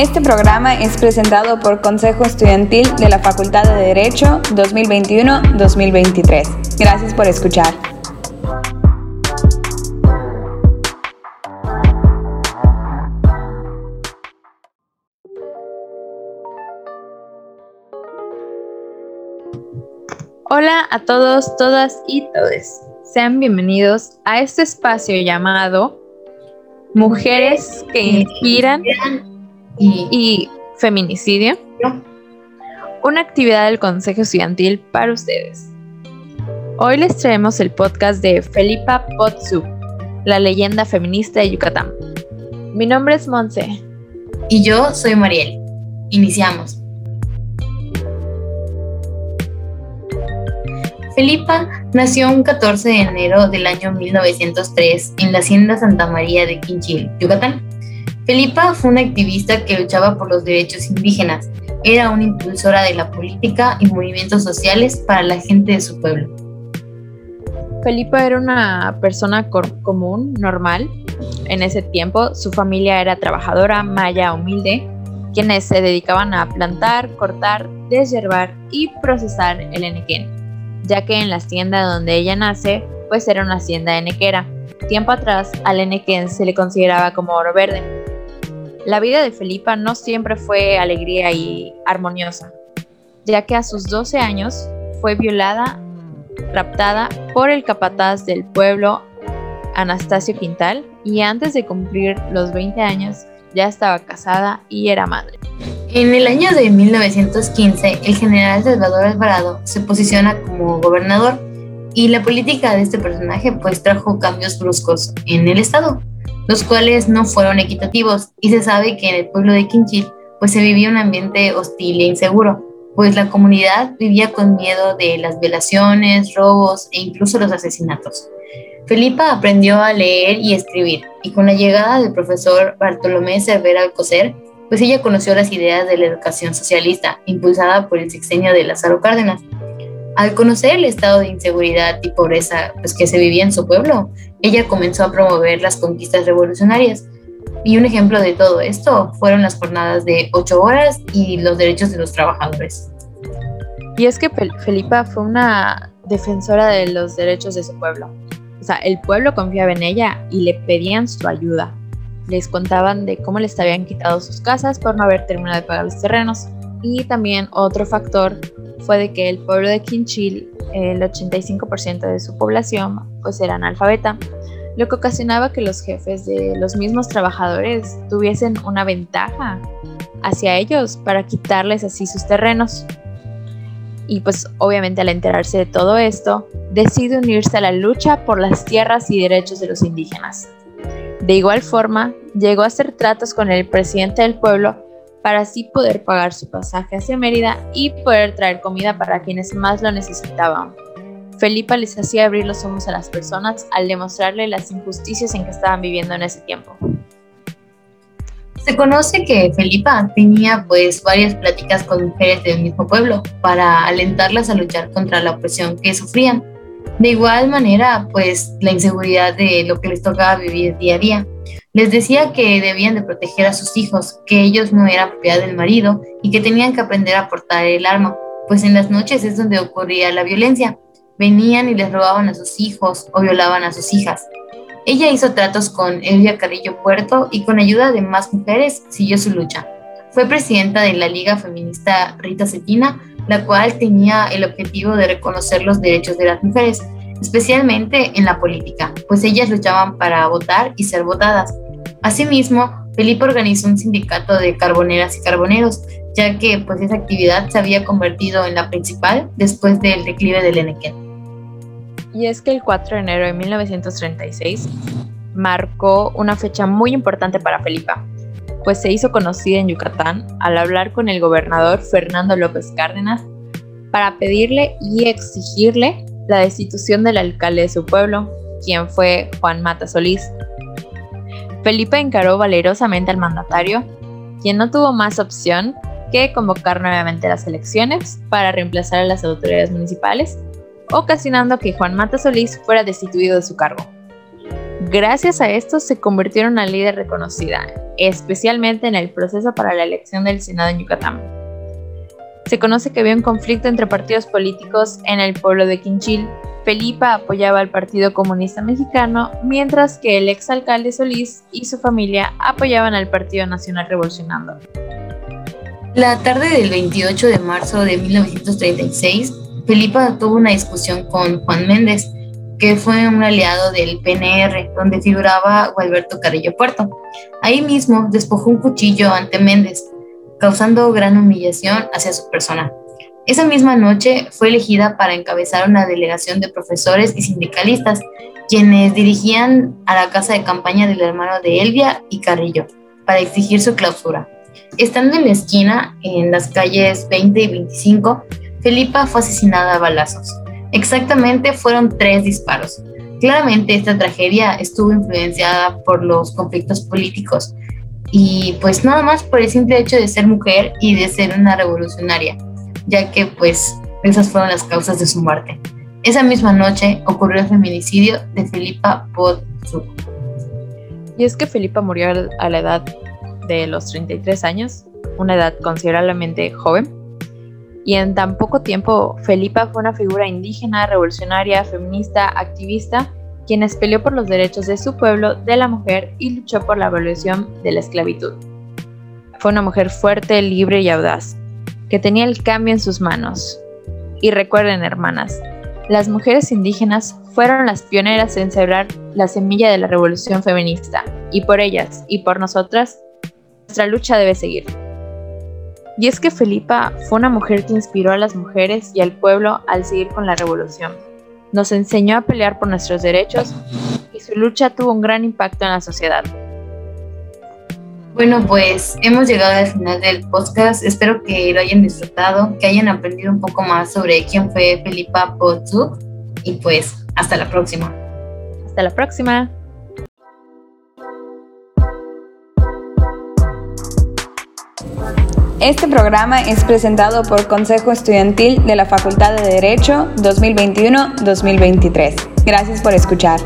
Este programa es presentado por Consejo Estudiantil de la Facultad de Derecho 2021-2023. Gracias por escuchar. Hola a todos, todas y todes. Sean bienvenidos a este espacio llamado Mujeres que Inspiran y, feminicidio. Una actividad del Consejo Estudiantil para ustedes. Hoy les traemos el podcast de Felipa Potsu, la leyenda feminista de Yucatán. Mi nombre es Monse. Y yo soy Mariel. Iniciamos. Felipa nació un 14 de enero del año 1903 en la hacienda Santa María de Quinchil, Yucatán. Felipa fue una activista que luchaba por los derechos indígenas. Era una impulsora de la política y movimientos sociales para la gente de su pueblo. Felipa era una persona común, normal. En ese tiempo su familia era trabajadora, maya, humilde, quienes se dedicaban a plantar, cortar, deshiervar y procesar el enequén, ya que en la hacienda donde ella nace, pues era una hacienda enequera. Tiempo atrás al enequén se le consideraba como oro verde, la vida de Felipa no siempre fue alegría y armoniosa, ya que a sus 12 años fue violada, raptada por el capataz del pueblo, Anastasio Quintal, y antes de cumplir los 20 años ya estaba casada y era madre. En el año de 1915, el general Salvador Alvarado se posiciona como gobernador y la política de este personaje pues trajo cambios bruscos en el estado los cuales no fueron equitativos y se sabe que en el pueblo de Quinchil pues se vivía un ambiente hostil e inseguro, pues la comunidad vivía con miedo de las violaciones, robos e incluso los asesinatos. Felipa aprendió a leer y escribir y con la llegada del profesor Bartolomé Cervera Alcocer, pues ella conoció las ideas de la educación socialista impulsada por el sexenio de Lázaro Cárdenas al conocer el estado de inseguridad y pobreza pues, que se vivía en su pueblo, ella comenzó a promover las conquistas revolucionarias. Y un ejemplo de todo esto fueron las jornadas de ocho horas y los derechos de los trabajadores. Y es que Felipa fue una defensora de los derechos de su pueblo. O sea, el pueblo confiaba en ella y le pedían su ayuda. Les contaban de cómo les habían quitado sus casas por no haber terminado de pagar los terrenos. Y también otro factor fue de que el pueblo de Quinchil, el 85% de su población, pues era analfabeta, lo que ocasionaba que los jefes de los mismos trabajadores tuviesen una ventaja hacia ellos para quitarles así sus terrenos. Y pues obviamente al enterarse de todo esto, decide unirse a la lucha por las tierras y derechos de los indígenas. De igual forma, llegó a hacer tratos con el presidente del pueblo para así poder pagar su pasaje hacia Mérida y poder traer comida para quienes más lo necesitaban. Felipa les hacía abrir los ojos a las personas al demostrarle las injusticias en que estaban viviendo en ese tiempo. Se conoce que Felipa tenía pues varias pláticas con mujeres del mismo pueblo para alentarlas a luchar contra la opresión que sufrían. De igual manera, pues la inseguridad de lo que les tocaba vivir día a día. Les decía que debían de proteger a sus hijos, que ellos no eran propiedad del marido y que tenían que aprender a portar el arma, pues en las noches es donde ocurría la violencia. Venían y les robaban a sus hijos o violaban a sus hijas. Ella hizo tratos con Elvia Carrillo Puerto y con ayuda de más mujeres siguió su lucha. Fue presidenta de la Liga Feminista Rita Cetina, la cual tenía el objetivo de reconocer los derechos de las mujeres especialmente en la política, pues ellas luchaban para votar y ser votadas. Asimismo, Felipe organizó un sindicato de carboneras y carboneros, ya que pues esa actividad se había convertido en la principal después del declive del Enequén. Y es que el 4 de enero de 1936 marcó una fecha muy importante para Felipa, pues se hizo conocida en Yucatán al hablar con el gobernador Fernando López Cárdenas para pedirle y exigirle la destitución del alcalde de su pueblo, quien fue Juan Mata Solís. Felipe encaró valerosamente al mandatario, quien no tuvo más opción que convocar nuevamente las elecciones para reemplazar a las autoridades municipales, ocasionando que Juan Mata Solís fuera destituido de su cargo. Gracias a esto se convirtió en una líder reconocida, especialmente en el proceso para la elección del Senado en Yucatán. Se conoce que había un conflicto entre partidos políticos en el pueblo de Quinchil. Felipa apoyaba al Partido Comunista Mexicano, mientras que el exalcalde Solís y su familia apoyaban al Partido Nacional Revolucionando. La tarde del 28 de marzo de 1936, Felipa tuvo una discusión con Juan Méndez, que fue un aliado del PNR, donde figuraba Gualberto Carrillo Puerto. Ahí mismo despojó un cuchillo ante Méndez, causando gran humillación hacia su persona. Esa misma noche fue elegida para encabezar una delegación de profesores y sindicalistas, quienes dirigían a la casa de campaña del hermano de Elvia y Carrillo, para exigir su clausura. Estando en la esquina, en las calles 20 y 25, Felipa fue asesinada a balazos. Exactamente fueron tres disparos. Claramente esta tragedia estuvo influenciada por los conflictos políticos y pues nada más por el simple hecho de ser mujer y de ser una revolucionaria, ya que pues esas fueron las causas de su muerte. Esa misma noche ocurrió el feminicidio de Felipa Potsuk. Y es que Felipa murió a la edad de los 33 años, una edad considerablemente joven, y en tan poco tiempo Felipa fue una figura indígena, revolucionaria, feminista, activista, quien peleó por los derechos de su pueblo, de la mujer y luchó por la abolición de la esclavitud. Fue una mujer fuerte, libre y audaz, que tenía el cambio en sus manos. Y recuerden, hermanas, las mujeres indígenas fueron las pioneras en sembrar la semilla de la revolución feminista, y por ellas y por nosotras, nuestra lucha debe seguir. Y es que Felipa fue una mujer que inspiró a las mujeres y al pueblo al seguir con la revolución. Nos enseñó a pelear por nuestros derechos y su lucha tuvo un gran impacto en la sociedad. Bueno, pues hemos llegado al final del podcast. Espero que lo hayan disfrutado, que hayan aprendido un poco más sobre quién fue Felipa Potzuk y pues hasta la próxima. Hasta la próxima. Este programa es presentado por Consejo Estudiantil de la Facultad de Derecho 2021-2023. Gracias por escuchar.